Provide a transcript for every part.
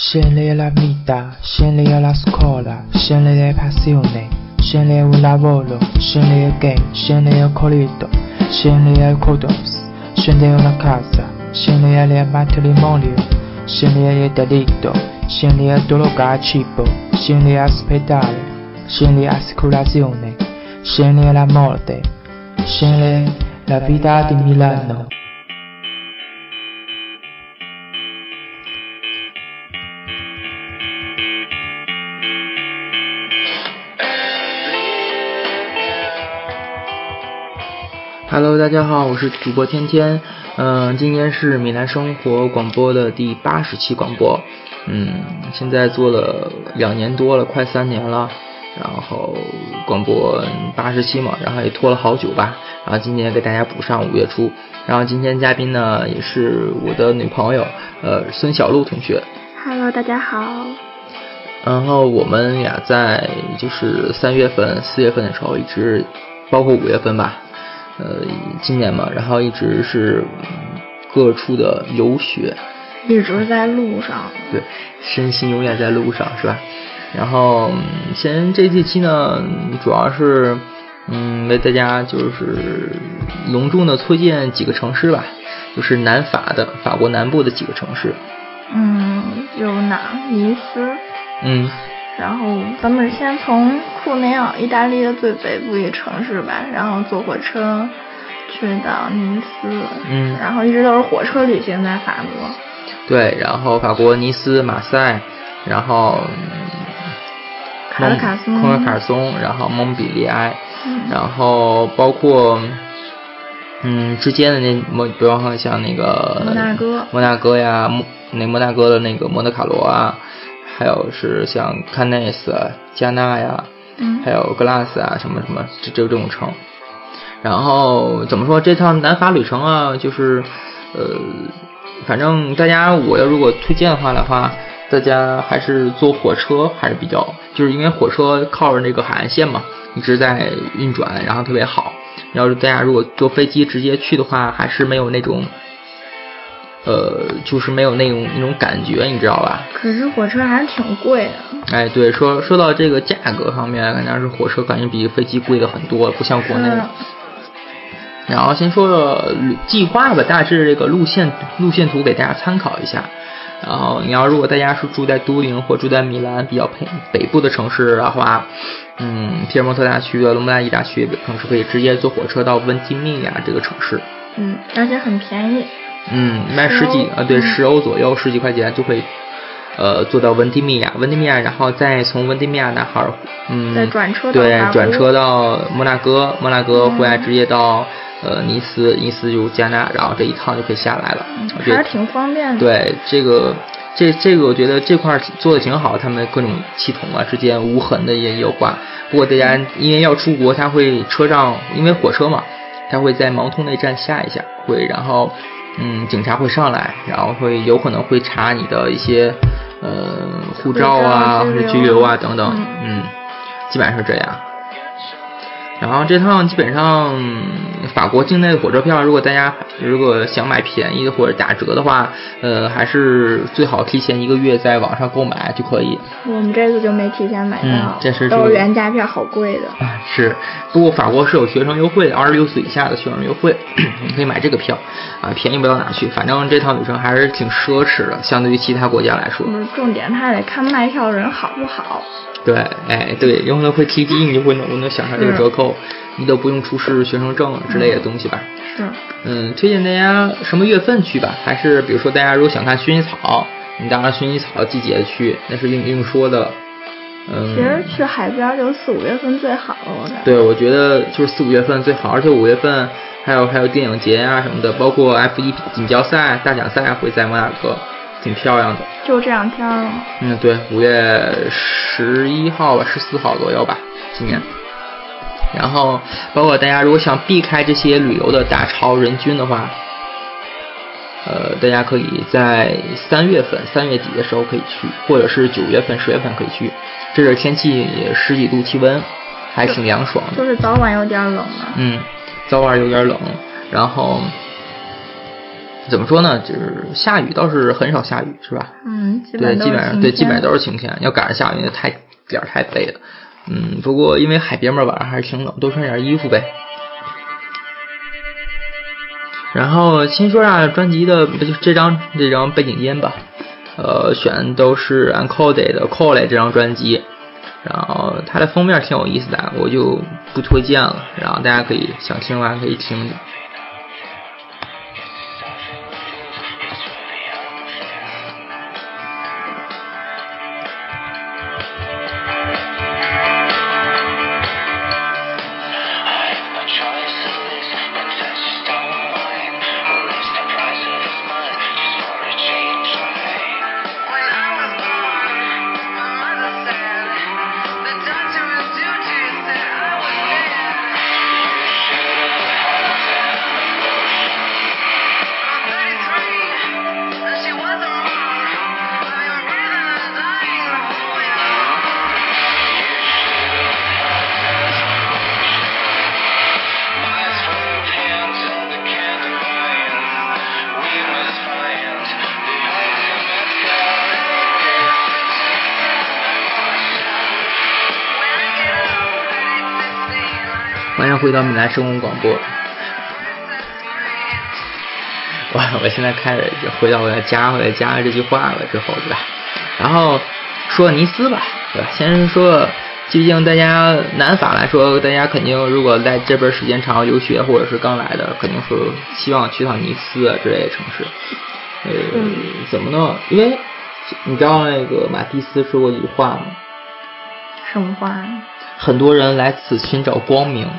Scegli la vita, scegli la scuola, scegli le passioni, scegli il lavoro, scegli il game, scegli il colito, scegli il condoms, scegli una casa, scegli il matrimonio, scegli il delitto, scegli il droga a cibo, scegli l'ospedale, scegli l'assicurazione, scegli la morte, scegli la vita di Milano. Hello，大家好，我是主播天天。嗯，今天是米兰生活广播的第八十期广播。嗯，现在做了两年多了，快三年了。然后广播八十期嘛，然后也拖了好久吧。然后今天给大家补上五月初。然后今天嘉宾呢，也是我的女朋友，呃，孙小璐同学。Hello，大家好。然后我们俩在就是三月份、四月份的时候，一直包括五月份吧，呃，今年嘛，然后一直是嗯各处的游学，一直在路上。对，身心永远在路上，是吧？然后嗯先这这期呢，主要是嗯为大家就是隆重的推荐几个城市吧，就是南法的法国南部的几个城市。嗯，有哪？尼斯。嗯，然后咱们先从库内奥，意大利的最北部一个城市吧，然后坐火车去到尼斯。嗯然后一直都是火车旅行在法国。对，然后法国尼斯、马赛，然后卡尔卡松蒙卡尔松，然后蒙彼利埃，嗯然后包括嗯之间的那摩，比方说像那个摩纳哥摩纳哥呀，摩那摩纳哥的那个摩德卡罗啊，还有是像康内斯、加纳呀，嗯还有 Glass 啊，什么什么这这这种城。然后怎么说这趟南法旅程啊，就是呃，反正大家我要如果推荐的话的话，大家还是坐火车还是比较，就是因为火车靠着那个海岸线嘛，一直在运转，然后特别好。要是大家如果坐飞机直接去的话，还是没有那种，呃，就是没有那种那种感觉，你知道吧？可是火车还是挺贵的。哎，对，说说到这个价格方面，肯定是火车感觉比飞机贵的很多，不像国内。然后先说说旅计划吧，大致这个路线路线图给大家参考一下。然后你要如果大家是住在都灵或住在米兰比较北北部的城市的话，嗯，皮尔蒙特大区的罗姆拉伊大区的城市可以直接坐火车到温蒂米亚这个城市。嗯，而且很便宜。嗯，卖十几10啊，对，嗯十欧左右，十几块钱就可以，呃，坐到温蒂米亚，温蒂米亚，然后再从温蒂米亚那哈儿，嗯，再转车到对转车到摩纳哥，摩纳哥嗯回来直接到呃尼斯，尼斯就加纳，然后这一趟就可以下来了。嗯我觉得还是挺方便的。对这个。这这个我觉得这块儿做的挺好，他们各种系统啊之间无痕的也有挂。不过大家因为要出国，他会车上因为火车嘛，他会在芒通那站下一下，会然后嗯警察会上来，然后会有可能会查你的一些呃护照啊或者拘留啊等等，嗯嗯，基本上是这样。然后这趟基本上法国境内的火车票，如果大家如果想买便宜的或者打折的话，呃，还是最好提前一个月在网上购买就可以。我们这次就没提前买到，嗯这是都这个是原价票，好贵的。啊，是，不过法国是有学生优惠的，二十六岁以下的学生优惠，你可以买这个票，啊，便宜不到哪去。反正这趟旅程还是挺奢侈的，相对于其他国家来说。重点，他还得看卖票人好不好。对，哎，对，有可能会提低，你就会能能享受这个折扣，你都不用出示学生证之类的东西吧。是，嗯，推荐大家什么月份去吧？还是比如说大家如果想看薰衣草，你当然薰衣草季节去，那是另另说的。嗯，其实去海边就四五月份最好了，我感觉。对，我觉得就是四五月份最好，而且五月份还有还有电影节啊什么的，包括 F 一锦标赛、大奖赛会在摩纳哥，挺漂亮的。就这两天了。嗯，对，五月十一号吧，十四号左右吧，今年。然后，包括大家如果想避开这些旅游的大潮人均的话，呃，大家可以在三月份、三月底的时候可以去，或者是九月份、十月份可以去。这阵天气也十几度气温，还挺凉爽的。就是早晚有点冷嘛。嗯，早晚有点冷，然后怎么说呢？就是下雨倒是很少下雨，是吧？嗯，对，基本上对，基本上都是晴天。要赶上下雨，那太点儿太背了。嗯，不过因为海边嘛，晚上还是挺冷，多穿点衣服呗。然后先说下专辑的，不就这张这张背景音吧。呃，选都是 Uncoded 的 Cole 这张专辑。然后它的封面挺有意思的，我就不推荐了。然后大家可以想听的话可以听。迎回到米兰生活广播。我我现在开始回到我要加回来加这句话了之后，对吧？然后说尼斯吧，对吧？先说，毕竟大家南法来说，大家肯定如果在这边时间长留学或者是刚来的，肯定是希望去趟尼斯啊之类的城市。呃，怎么弄？因为你知道那个马蒂斯说过一句话吗？什么话？很多人来此寻找光明。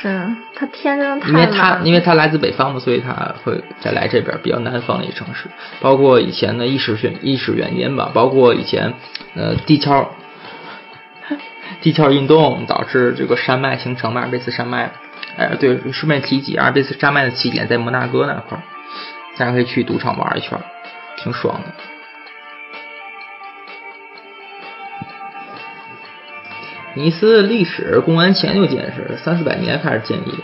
是他天真的太因为他因为他来自北方嘛，所以他会再来这边比较南方的一个城市。包括以前的历史原历史原因吧，包括以前呃地壳 地壳运动导致这个山脉形成嘛，阿尔卑斯山脉。哎，对，顺便提及阿尔卑斯山脉的起点在摩纳哥那块儿，大家可以去赌场玩一圈，挺爽的。尼斯历史公元前就建设，三四百年开始建立的，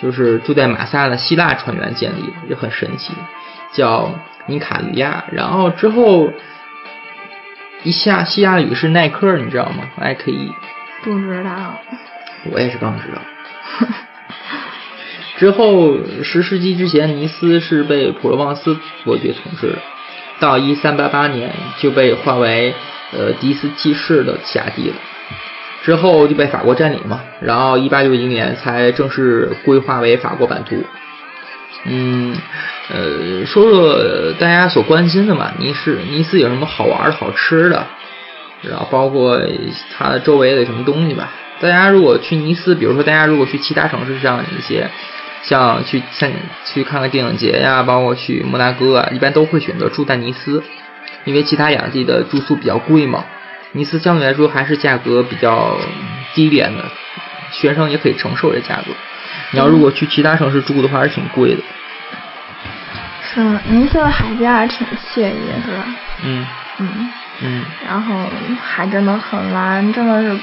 就是住在马萨的希腊船员建立的，也很神奇，叫尼卡利亚。然后之后一下希腊语是耐克，你知道吗？I K E。不知道。我也是刚知道。之后十世纪之前，尼斯是被普罗旺斯伯爵统治的，到一三八八年就被划为呃迪斯七世的辖地了。之后就被法国占领嘛，然后一八六一年才正式规划为法国版图。嗯，呃，说说大家所关心的嘛，尼斯尼斯有什么好玩的好吃的，然后包括它周围的什么东西吧。大家如果去尼斯，比如说大家如果去其他城市上一些，像去像去看看电影节呀，包括去摩纳哥啊，一般都会选择住在尼斯，因为其他两地的住宿比较贵嘛。尼斯相对来说还是价格比较低廉的，学生也可以承受这价格。你要如果去其他城市住的话，是挺贵的。是，尼斯的海边还挺惬意，是吧？嗯嗯嗯。然后海真的很蓝，真的是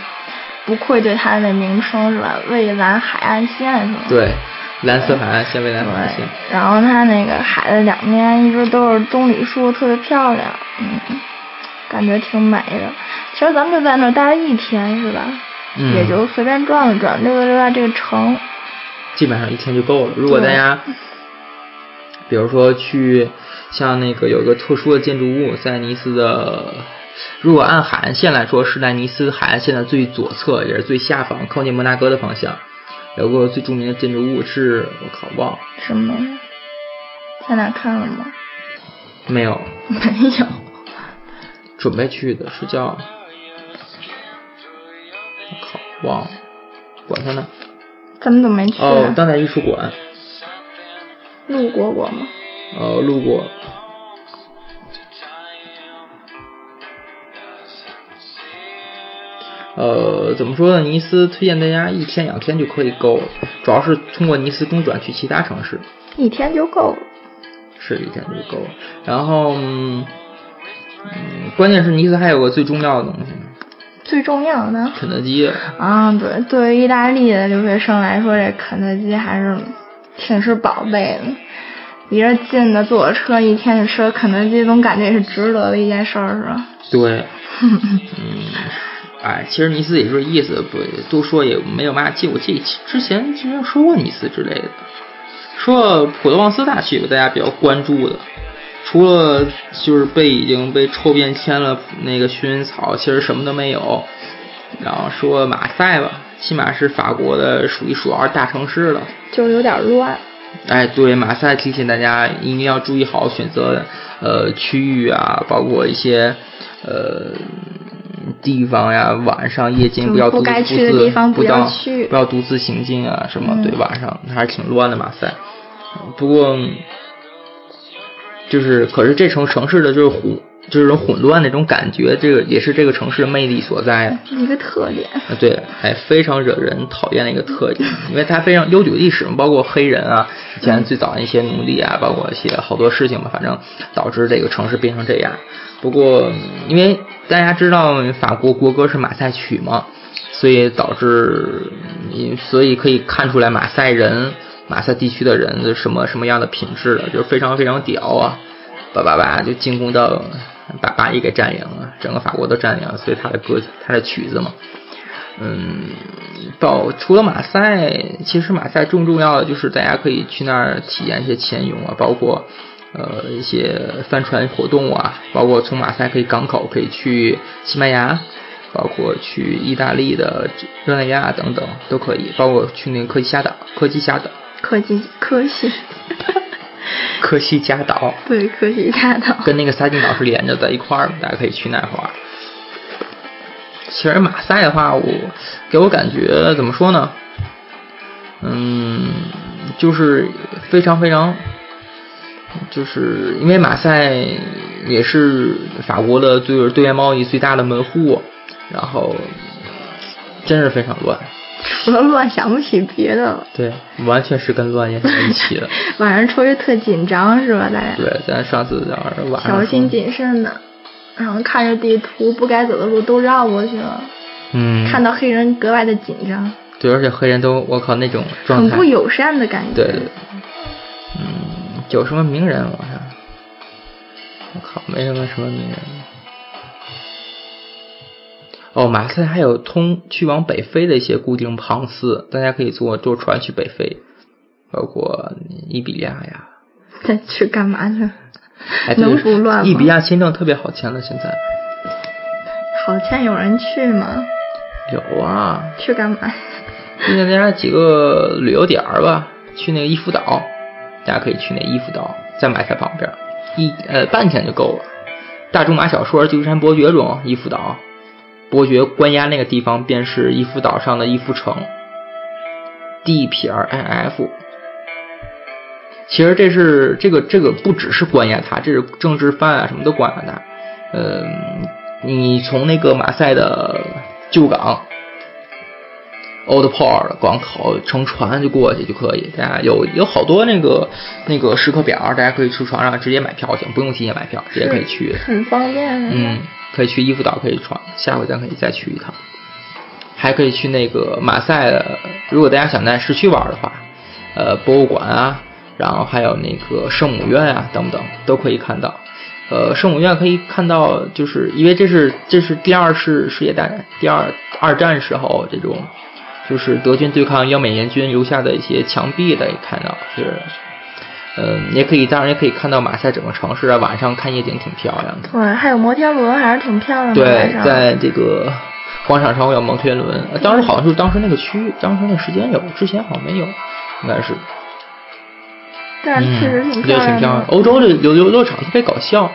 不愧对它的名称，是吧？蔚蓝海岸线是吗？对，蓝色海岸线，蔚蓝海岸线。然后它那个海的两边一直都是棕榈树，特别漂亮，嗯，感觉挺美的。其实咱们就在那儿待了一天，是吧？嗯。也就随便转了转，溜达溜达这个城。基本上一天就够了。如果大家，比如说去像那个有个特殊的建筑物，在尼斯的，如果按海岸线来说，是在尼斯海岸线的最左侧，也是最下方，靠近摩纳哥的方向，有个最著名的建筑物是，我靠，忘了。什么？在哪看了吗？没有。没有。准备去的是叫。我靠，忘了，管他呢。咱们怎么没去？哦，当代艺术馆。路过过吗？呃，路过。呃，怎么说呢？尼斯推荐大家一天两天就可以够了，主要是通过尼斯中转去其他城市。一天就够了。是一天就够了。然后，嗯，关键是尼斯还有个最重要的东西。最重要的。肯德基。啊，对，对于意大利的留学生来说，这肯德基还是挺是宝贝的。离着近的坐车一天去吃肯德基，总感觉也是值得的一件事儿，是吧？对，嗯，哎，其实尼斯也是意思，不多说也没有嘛记。我记之前之前说过尼斯之类的，说普罗旺斯大区大家比较关注的，除了就是被已经被臭变签了那个薰衣草，其实什么都没有。然后说马赛吧，起码是法国的数一数二大城市了，就是有点乱。哎，对，马赛提醒大家一定要注意好选择呃区域啊，包括一些呃地方呀，晚上夜间不要独自不要去，不要独自行进啊，什么对，晚上还是挺乱的马赛。不过就是，可是这城城市的就是混。就是种混乱那种感觉，这个也是这个城市的魅力所在，一个特点。啊，对，还非常惹人讨厌的一个特点，因为它非常悠久历史嘛，包括黑人啊，以前最早的一些奴隶啊，包括一些好多事情吧，反正导致这个城市变成这样。不过，因为大家知道法国国歌是马赛曲嘛，所以导致，所以可以看出来马赛人、马赛地区的人是什么什么样的品质的，就是非常非常屌啊，叭叭叭就进攻到。把巴黎给占领了，整个法国都占领了，所以他的歌，他的曲子嘛，嗯，到除了马赛，其实马赛更重要的就是大家可以去那儿体验一些潜泳啊，包括呃一些帆船活动啊，包括从马赛可以港口可以去西班牙，包括去意大利的热那亚等等都可以，包括去那个科西嘉岛，科西嘉岛，科技科西。科西嘉岛，对，科西嘉岛跟那个撒丁岛是连着在一块儿大家可以去那块儿。其实马赛的话，我给我感觉怎么说呢？嗯，就是非常非常，就是因为马赛也是法国的就是对外贸易最大的门户，然后真是非常乱。除了乱，想不起别的了。对，完全是跟乱连在一起的。晚上出去特紧张是吧？大家。对，咱上次晚上。小心谨慎的，然后看着地图，不该走的路都绕过去了。嗯。看到黑人格外的紧张。对，而且黑人都，我靠，那种状态。很不友善的感觉。对对。嗯，有什么名人网上？我靠，没什么什么名人。哦，马赛还有通去往北非的一些固定航次，大家可以坐坐船去北非，包括伊比利亚呀。再去干嘛去？能不乱吗？伊比利亚签证特别好签了，现在。好签，有人去吗？有啊。去干嘛？推荐大家几个旅游点儿吧，去那个伊夫岛，大家可以去那伊夫岛，在马赛旁边，一呃半天就够了。大仲马小说《鸠山伯爵》中，伊夫岛。伯爵关押那个地方便是伊夫岛上的伊夫城，D 撇 I F。其实这是这个这个不只是关押他，这是政治犯啊什么都关押他。嗯，你从那个马赛的旧港 Old Port 港口乘船就过去就可以。大家有有好多那个那个时刻表，大家可以去船上直接买票行，不用提前买票，直接可以去。很方便。嗯。可以去伊夫岛，可以闯，下回咱可以再去一趟。还可以去那个马赛，如果大家想在市区玩的话，呃，博物馆啊，然后还有那个圣母院啊等等，都可以看到。呃，圣母院可以看到，就是因为这是这是第二次世界大战，第二二战时候这种，就是德军对抗英美联军留下的一些墙壁的，也看到是。嗯，也可以，当然也可以看到马赛整个城市啊，晚上看夜景挺漂亮的。对，还有摩天轮，还是挺漂亮的。对，在这个广场上有摩天轮，当时好像就是当时那个区域，当时那时间有，之前好像没有，应该是。但是确实挺漂亮。挺漂亮。欧洲的游游乐场特别搞笑，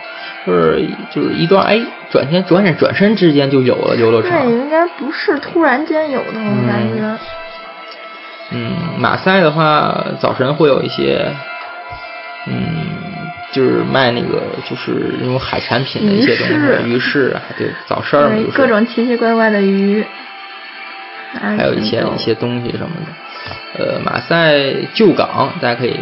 就是就是一段哎，转天转眼转身之间就有了游乐场。对，应该不是突然间有的，我感觉。嗯，马赛的话，早晨会有一些。嗯，就是卖那个，就是那种海产品的一些东西，鱼市，对，早市儿，各种奇奇怪怪的鱼，还有一些一些东西什么的。呃，马赛旧港，大家可以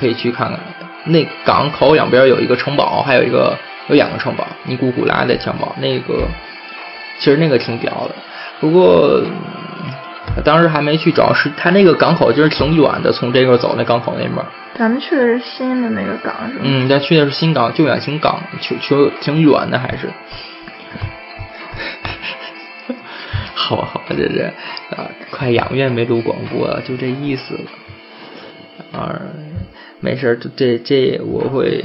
可以去看看。那港口两边有一个城堡，还有一个有两个城堡，尼古古拉的城堡，那个其实那个挺屌的。不过当时还没去找，是它那个港口就是挺远的，从这个走那港口那边。咱们去的是新的那个港是吗？嗯，咱去的是新港，旧远新港，去去挺远的还是。好好，这这啊，快两个月没录广播了，就这意思了。啊，没事儿，这这我会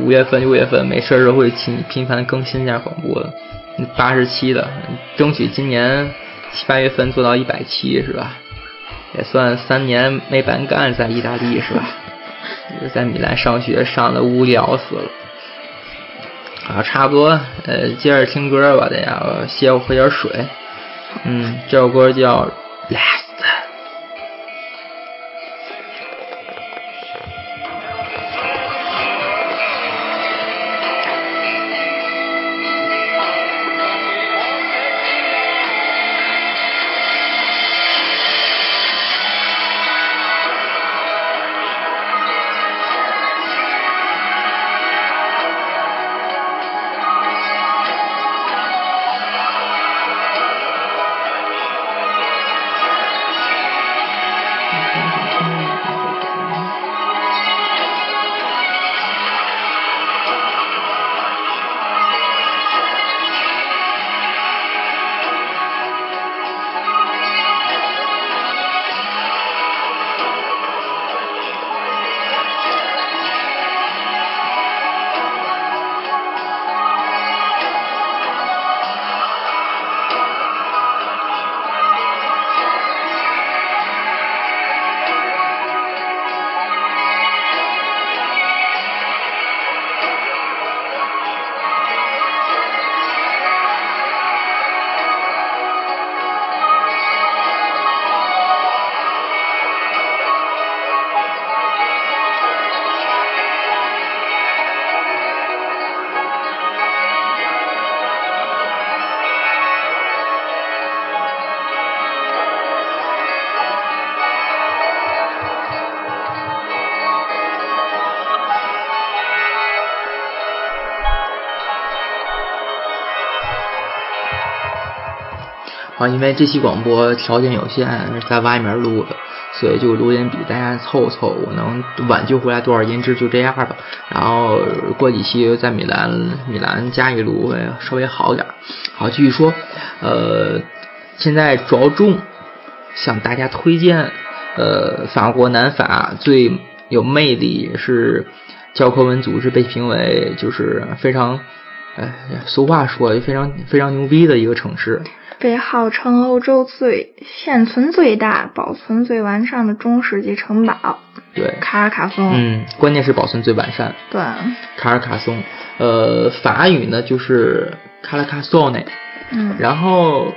五月份、六月份没事儿时候会频频繁更新一下广播的。八十七的，争取今年七八月份做到一百七是吧？也算三年没白干，在意大利是吧？在米兰上学上的无聊死了。啊，差不多，呃，接着听歌吧，大家歇，会喝点水。嗯，这首歌叫《Last》。啊，因为这期广播条件有限，在外面录的，所以就录音笔大家凑凑，我能挽救回来多少音质就这样吧。然后过几期在米兰，米兰加一录会稍微好点。好，继续说，呃，现在着重向大家推荐，呃，法国南法最有魅力是教科文组织被评为就是非常，哎，俗话说非常非常牛逼的一个城市。被号称欧洲最现存最大、保存最完善的中世纪城堡。对，卡尔卡松。嗯，关键是保存最完善。对，卡尔卡松。呃，法语呢就是卡拉卡索内。嗯。然后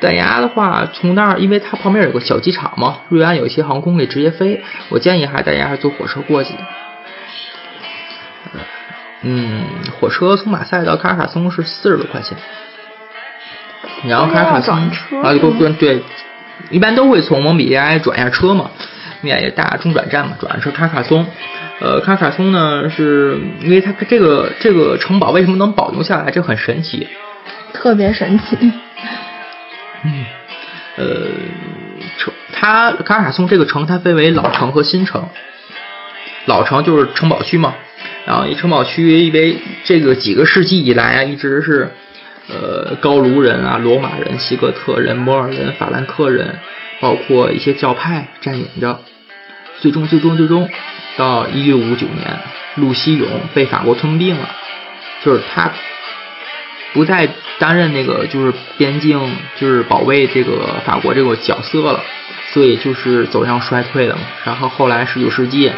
大家的话，从那儿，因为它旁边有个小机场嘛，瑞安有一些航空可以直接飞。我建议还大家还坐火车过去。嗯，火车从马赛到卡尔卡松是四十多块钱。然后卡尔卡松啊，对对对，一般都会从蒙彼利埃转一下车嘛，米亚也大中转站嘛，转车卡尔卡松。呃，卡尔卡松呢，是因为它这个这个城堡为什么能保留下来，这很神奇，特别神奇。嗯，呃，城它卡尔卡松这个城它分为老城和新城，老城就是城堡区嘛，然后一城堡区因为这个几个世纪以来啊，一直是。呃，高卢人啊，罗马人、西哥特人、摩尔人、法兰克人，包括一些教派占领着。最终，最终，最终，到一六五九年，路西永被法国吞并了，就是他不再担任那个就是边境就是保卫这个法国这个角色了，所以就是走向衰退了嘛。然后后来十九世纪，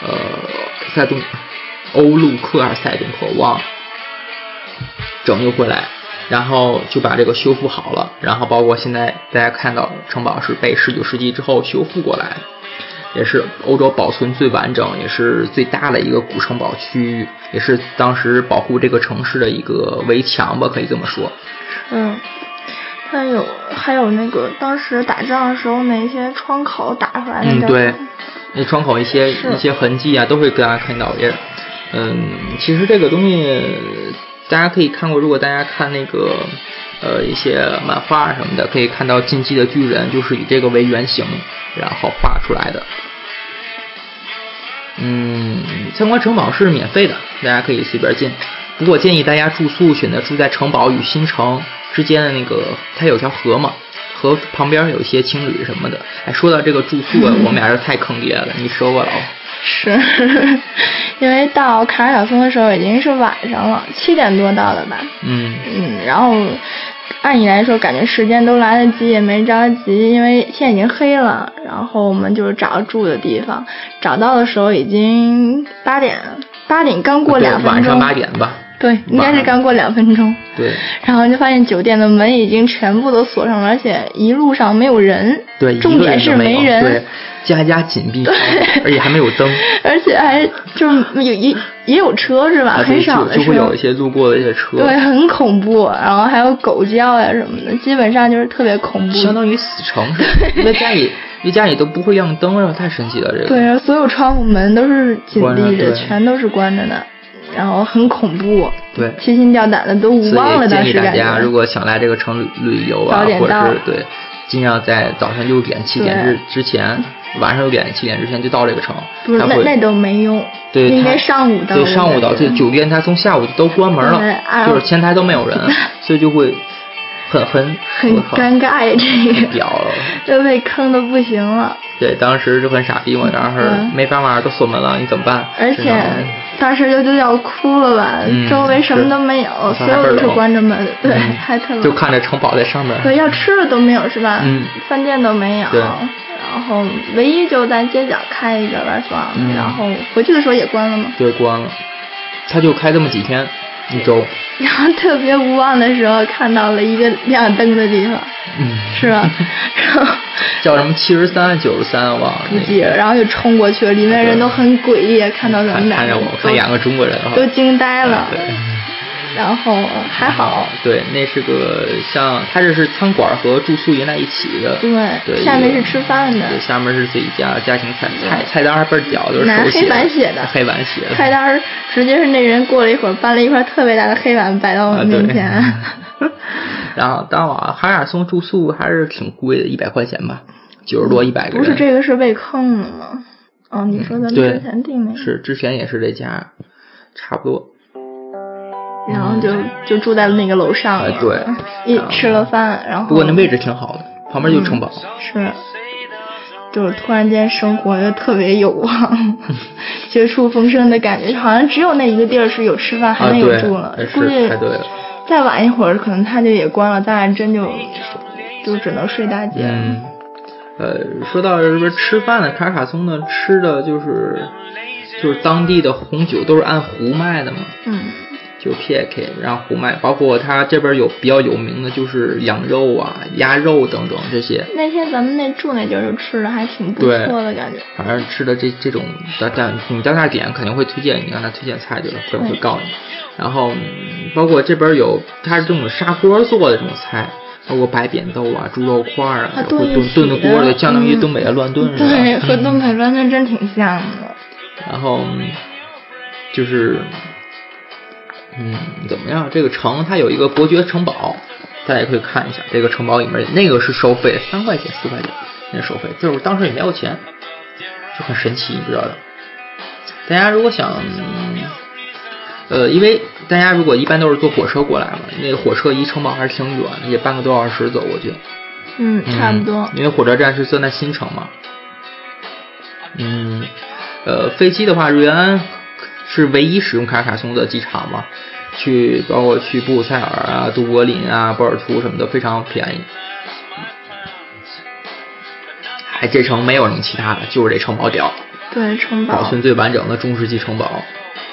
呃，塞东欧陆克尔塞东可望。拯救回来，然后就把这个修复好了，然后包括现在大家看到城堡是被十九世纪之后修复过来，也是欧洲保存最完整，也是最大的一个古城堡区域，也是当时保护这个城市的一个围墙吧，可以这么说。嗯，还有还有那个当时打仗的时候那些窗口打出来的。嗯，对，那窗口一些一些痕迹啊，都会给大家看到。也，嗯，其实这个东西。大家可以看过，如果大家看那个呃一些漫画什么的，可以看到进击的巨人就是以这个为原型，然后画出来的。嗯，参观城堡是免费的，大家可以随便进。不过建议大家住宿选择住在城堡与新城之间的那个，它有条河嘛，河旁边有一些情侣什么的。哎，说到这个住宿啊，我们俩是太坑爹了，你说过了哦。是，因为到卡尔小松的时候已经是晚上了，七点多到的吧。嗯嗯，然后按理来说，感觉时间都来得及，也没着急，因为现在已经黑了。然后我们就是找住的地方，找到的时候已经八点，八点刚过两分钟。晚上八点吧。对，应该是刚过两分钟。对。然后就发现酒店的门已经全部都锁上了，而且一路上没有人。对，重点是没人。对，家家紧闭，而且还没有灯。而且还就是有也也有车是吧？很少的就会有一些路过的一些车。对，很恐怖，然后还有狗叫呀什么的，基本上就是特别恐怖。相当于死城似的，因为家里因为家里都不会亮灯，然后太神奇了这个。对，所有窗户门都是紧闭着，全都是关着的。然后很恐怖，对，提心吊胆的都忘了当时建议大家如果想来这个城旅旅游啊，或者是对，尽量在早上六点七点之之前，晚上六点七点之前就到这个城。不是，那那都没用。对，应该上午到。对，上午到。这酒店它从下午都关门了，就是前台都没有人，所以就会很很很尴尬呀，这个。屌了。就被坑的不行了。对，当时就很傻逼嘛，当时没办法，都锁门了，你怎么办？而且当时就就要哭了吧，周围什么都没有，所有都是关着门，对，还特就看着城堡在上面。对，要吃的都没有是吧？嗯。饭店都没有。对。然后唯一就在街角开一个玩耍，然后回去的时候也关了吗？对，关了。他就开这么几天。一周，然后特别无望的时候看到了一个亮灯的地方，嗯，是吧？然后叫什么七十三九十三忘了，不记了。然后就冲过去了，里面人都很诡异，看到咱们俩，看着我，看两个中国人，都惊呆了。然后还好，对，那是个像，他这是餐馆和住宿连在一起的，对，对下面是吃饭的，对，下面是自己家家庭菜菜菜单还倍儿屌，就是拿黑板写的，黑板写的，菜单直接是那人过了一会儿搬了一块特别大的黑板摆到我面前。然后当晚海尔松住宿还是挺贵的，一百块钱吧，九十多一百个人。不是这个是被坑了吗？哦，你说咱们之前订那个是之前也是这家，差不多。然后就就住在了那个楼上，对，一吃了饭，然后不过那位置挺好的，旁边就城堡，是，就是突然间生活就特别有望，绝处逢生的感觉，好像只有那一个地儿是有吃饭还能有住了，估计再晚一会儿可能他就也关了，当然真就就只能睡大街。嗯，呃，说到这边吃饭的，卡卡松呢吃的就是就是当地的红酒都是按壶卖的嘛，嗯。就 P I K，然后胡麦，包括它这边有比较有名的，就是羊肉啊、鸭肉等等这些。那天咱们那住那地儿就吃的还挺不错的感觉。反正吃的这这种，但但你到那点肯定会推荐你，让他推荐菜就是会会告诉你。然后包括这边有，它是这种砂锅做的这种菜，包括白扁豆啊、猪肉块啊，会炖炖的锅里，相当于东北的乱炖似的。对，和东北乱炖真挺像的。然后就是。嗯，怎么样？这个城它有一个伯爵城堡，大家也可以看一下。这个城堡里面那个是收费，三块钱、四块钱，那收费。就是当时也没有钱，就很神奇，你知道的。大家如果想，呃，因为大家如果一般都是坐火车过来嘛，那个火车离城堡还是挺远，也半个多小时走过去。嗯，差不多。因为火车站是算在新城嘛。嗯，呃，飞机的话，瑞安。是唯一使用卡卡松的机场嘛？去包括去布鲁塞尔啊、都柏林啊、波尔图什么的，非常便宜。哎，这城没有什么其他的，就是这城堡屌。对，城堡。保存最完整的中世纪城堡，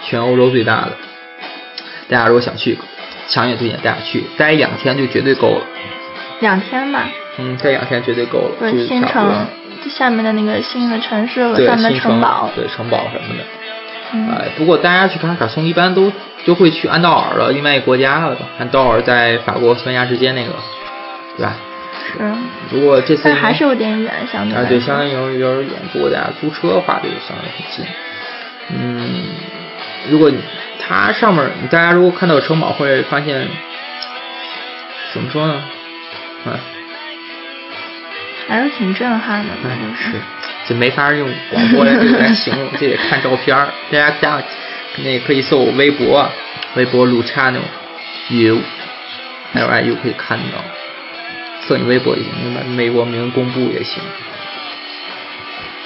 全欧洲最大的。大家如果想去，强烈推荐大家去，待两天就绝对够了。两天吧。嗯，待两天绝对够了。对，新城下面的那个新的城市和上面的城堡。对，城堡什么的。哎，不过大家去卡卡松一般都都会去安道尔的另外一个国家了吧？安道尔在法国、西班牙之间那个，对吧？是。不过这次但还是有点远，相对。啊，对，相当于有有点远。不过大家租车的话，就相对很近。嗯，如果它上面大家如果看到城堡，会发现怎么说呢？嗯，还是挺震撼的。是，这没法用广播来来形容，这得看照片儿。大家加那可以搜微博，微博 Luciano U L I U 可以看到。搜你微博也行，你把美国名公布也行。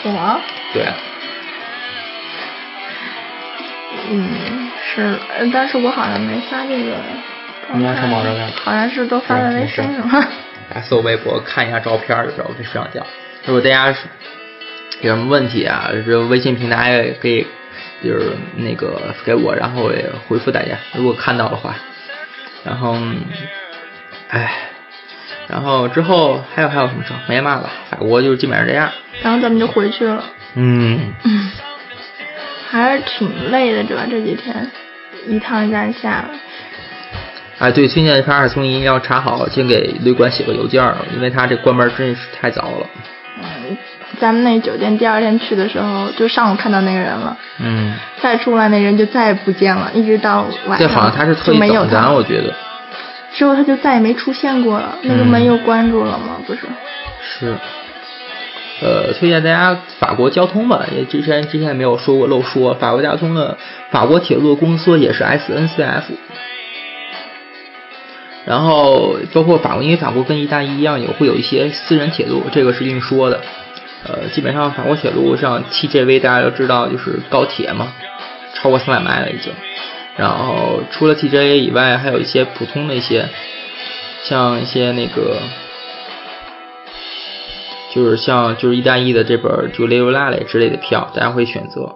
我？对。嗯，是，但是我好像没发这个。你要上网站看。好像是都发在微信上。大家搜微博看一下照片就知道我在睡觉。如果大家有什么问题啊，这微信平台也可以，就是那个给我，然后也回复大家。如果看到的话，然后，哎，然后之后还有还有什么事？没嘛了，法国就基本上这样。然后咱们就回去了。嗯。嗯。还是挺累的，主要这几天一趟站下来。哎，对，推荐查尔松一要查好，先给旅馆写个邮件，因为他这关门真是太早了。嗯，咱们那酒店第二天去的时候，就上午看到那个人了。嗯。再出来那人就再也不见了，一直到晚上。这好像他是特意等咱，我觉得。之后他就再也没出现过了，那个门又关住了吗？不是。是。呃，推荐大家法国交通吧，也之前之前没有说过漏说，法国交通的法国铁路公司也是 SNCF，然后包括法国，因为法国跟意大利一样，也会有一些私人铁路，这个是另说的。呃，基本上法国铁路上 TGV 大家都知道就是高铁嘛，超过三百迈了已经。然后除了 TGV 以外，还有一些普通的一些，像一些那个。就是像就是意大利的这本就雷欧拉雷之类的票，大家会选择，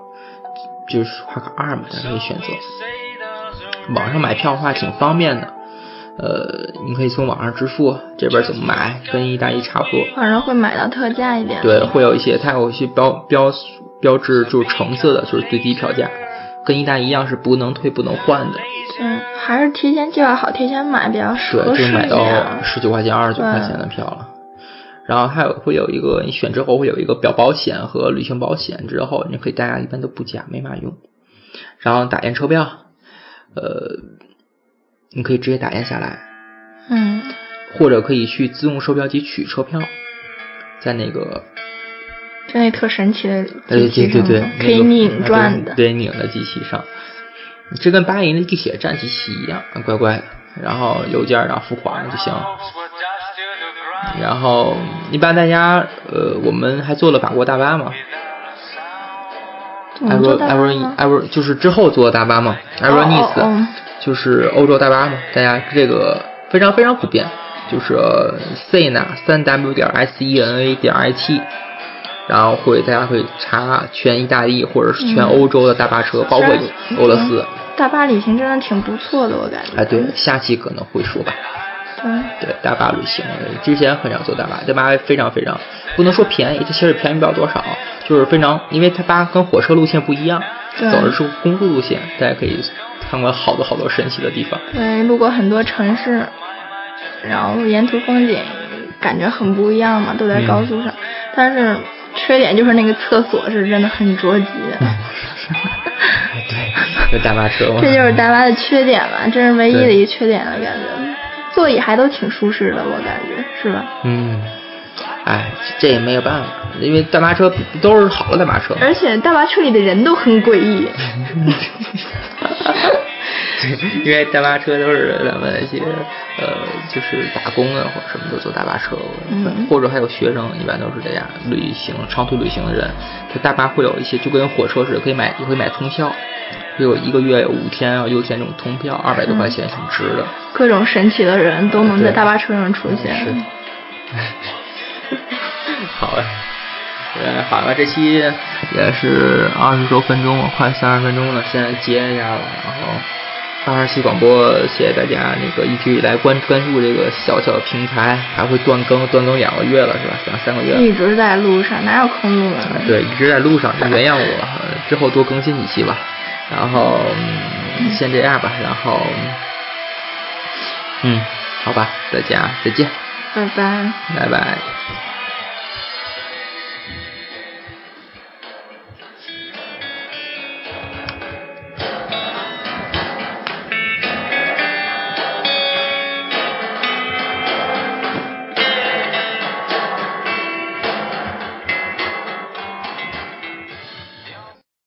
就是花卡二嘛，大家可以选择。网上买票的话挺方便的，呃，你可以从网上支付，这边怎么买，跟意大利差不多。反正会买到特价一点。对，会有一些，它有一些标标标志，就是橙色的，就是最低票价，跟意大利一样是不能退不能换的。嗯，还是提前计划好，提前买比较合适就买到十九块钱、二十九块钱的票了。然后还有会有一个，你选之后会有一个表保险和旅行保险，之后你可以大家一般都不加，没嘛用。然后打印车票，呃，你可以直接打印下来，嗯，或者可以去自动售票机取车票，在那个，在那特神奇的机器上，可以拧转的，对，拧的机器上，这跟巴黎的地铁站机器一样，乖乖的。然后邮件然后付款就行。然后一般大家呃，我们还坐了法国大巴嘛？埃罗埃罗埃罗就是之后坐大巴嘛？埃罗尼斯就是欧洲大巴嘛？大家这个非常非常普遍，就是呢三 W 点 S E N A 点 I T，然后会大家会查全意大利或者是全欧洲的大巴车，包括俄罗斯。大巴旅行真的挺不错的，我感觉。哎，对，下期可能会说吧。嗯对，大巴旅行，之前很少坐大巴，大巴非常非常，不能说便宜，这其实便宜不了多少，就是非常，因为它巴跟火车路线不一样，走的是公路路线，大家可以看过好多好多神奇的地方。对，路过很多城市，然后沿途风景感觉很不一样嘛，都在高速上，但是缺点就是那个厕所是真的很着急。对，就大巴车。这就是大巴的缺点吧，这是唯一的一个缺点了，感觉。座椅还都挺舒适的，我感觉是吧？嗯，哎，这也没有办法，因为大巴车都是好的大巴车。而且大巴车里的人都很诡异。因为大巴车都是咱们一些呃，就是打工啊或者什么都坐大巴车，或者还有学生，一般都是这样。旅行长途旅行的人，他大巴会有一些就跟火车似的，可以买，也会买通票。有一个月有五天啊，六天这种通票，二百多块钱，挺值的。各种神奇的人都能在大巴车上出现。是。好嘞，呃，好了，这期也是二十多分钟了，快三十分钟了，现在接一下吧。然后二十期广播，谢谢大家那个一直以来关关注这个小小的平台，还会断更，断更两个月了是吧？两三个月。一直在路上，哪有空录啊？对，一直在路上，原谅我，之后多更新几期吧。然后先这样吧，然后嗯，好吧，大家再见，拜拜，拜拜。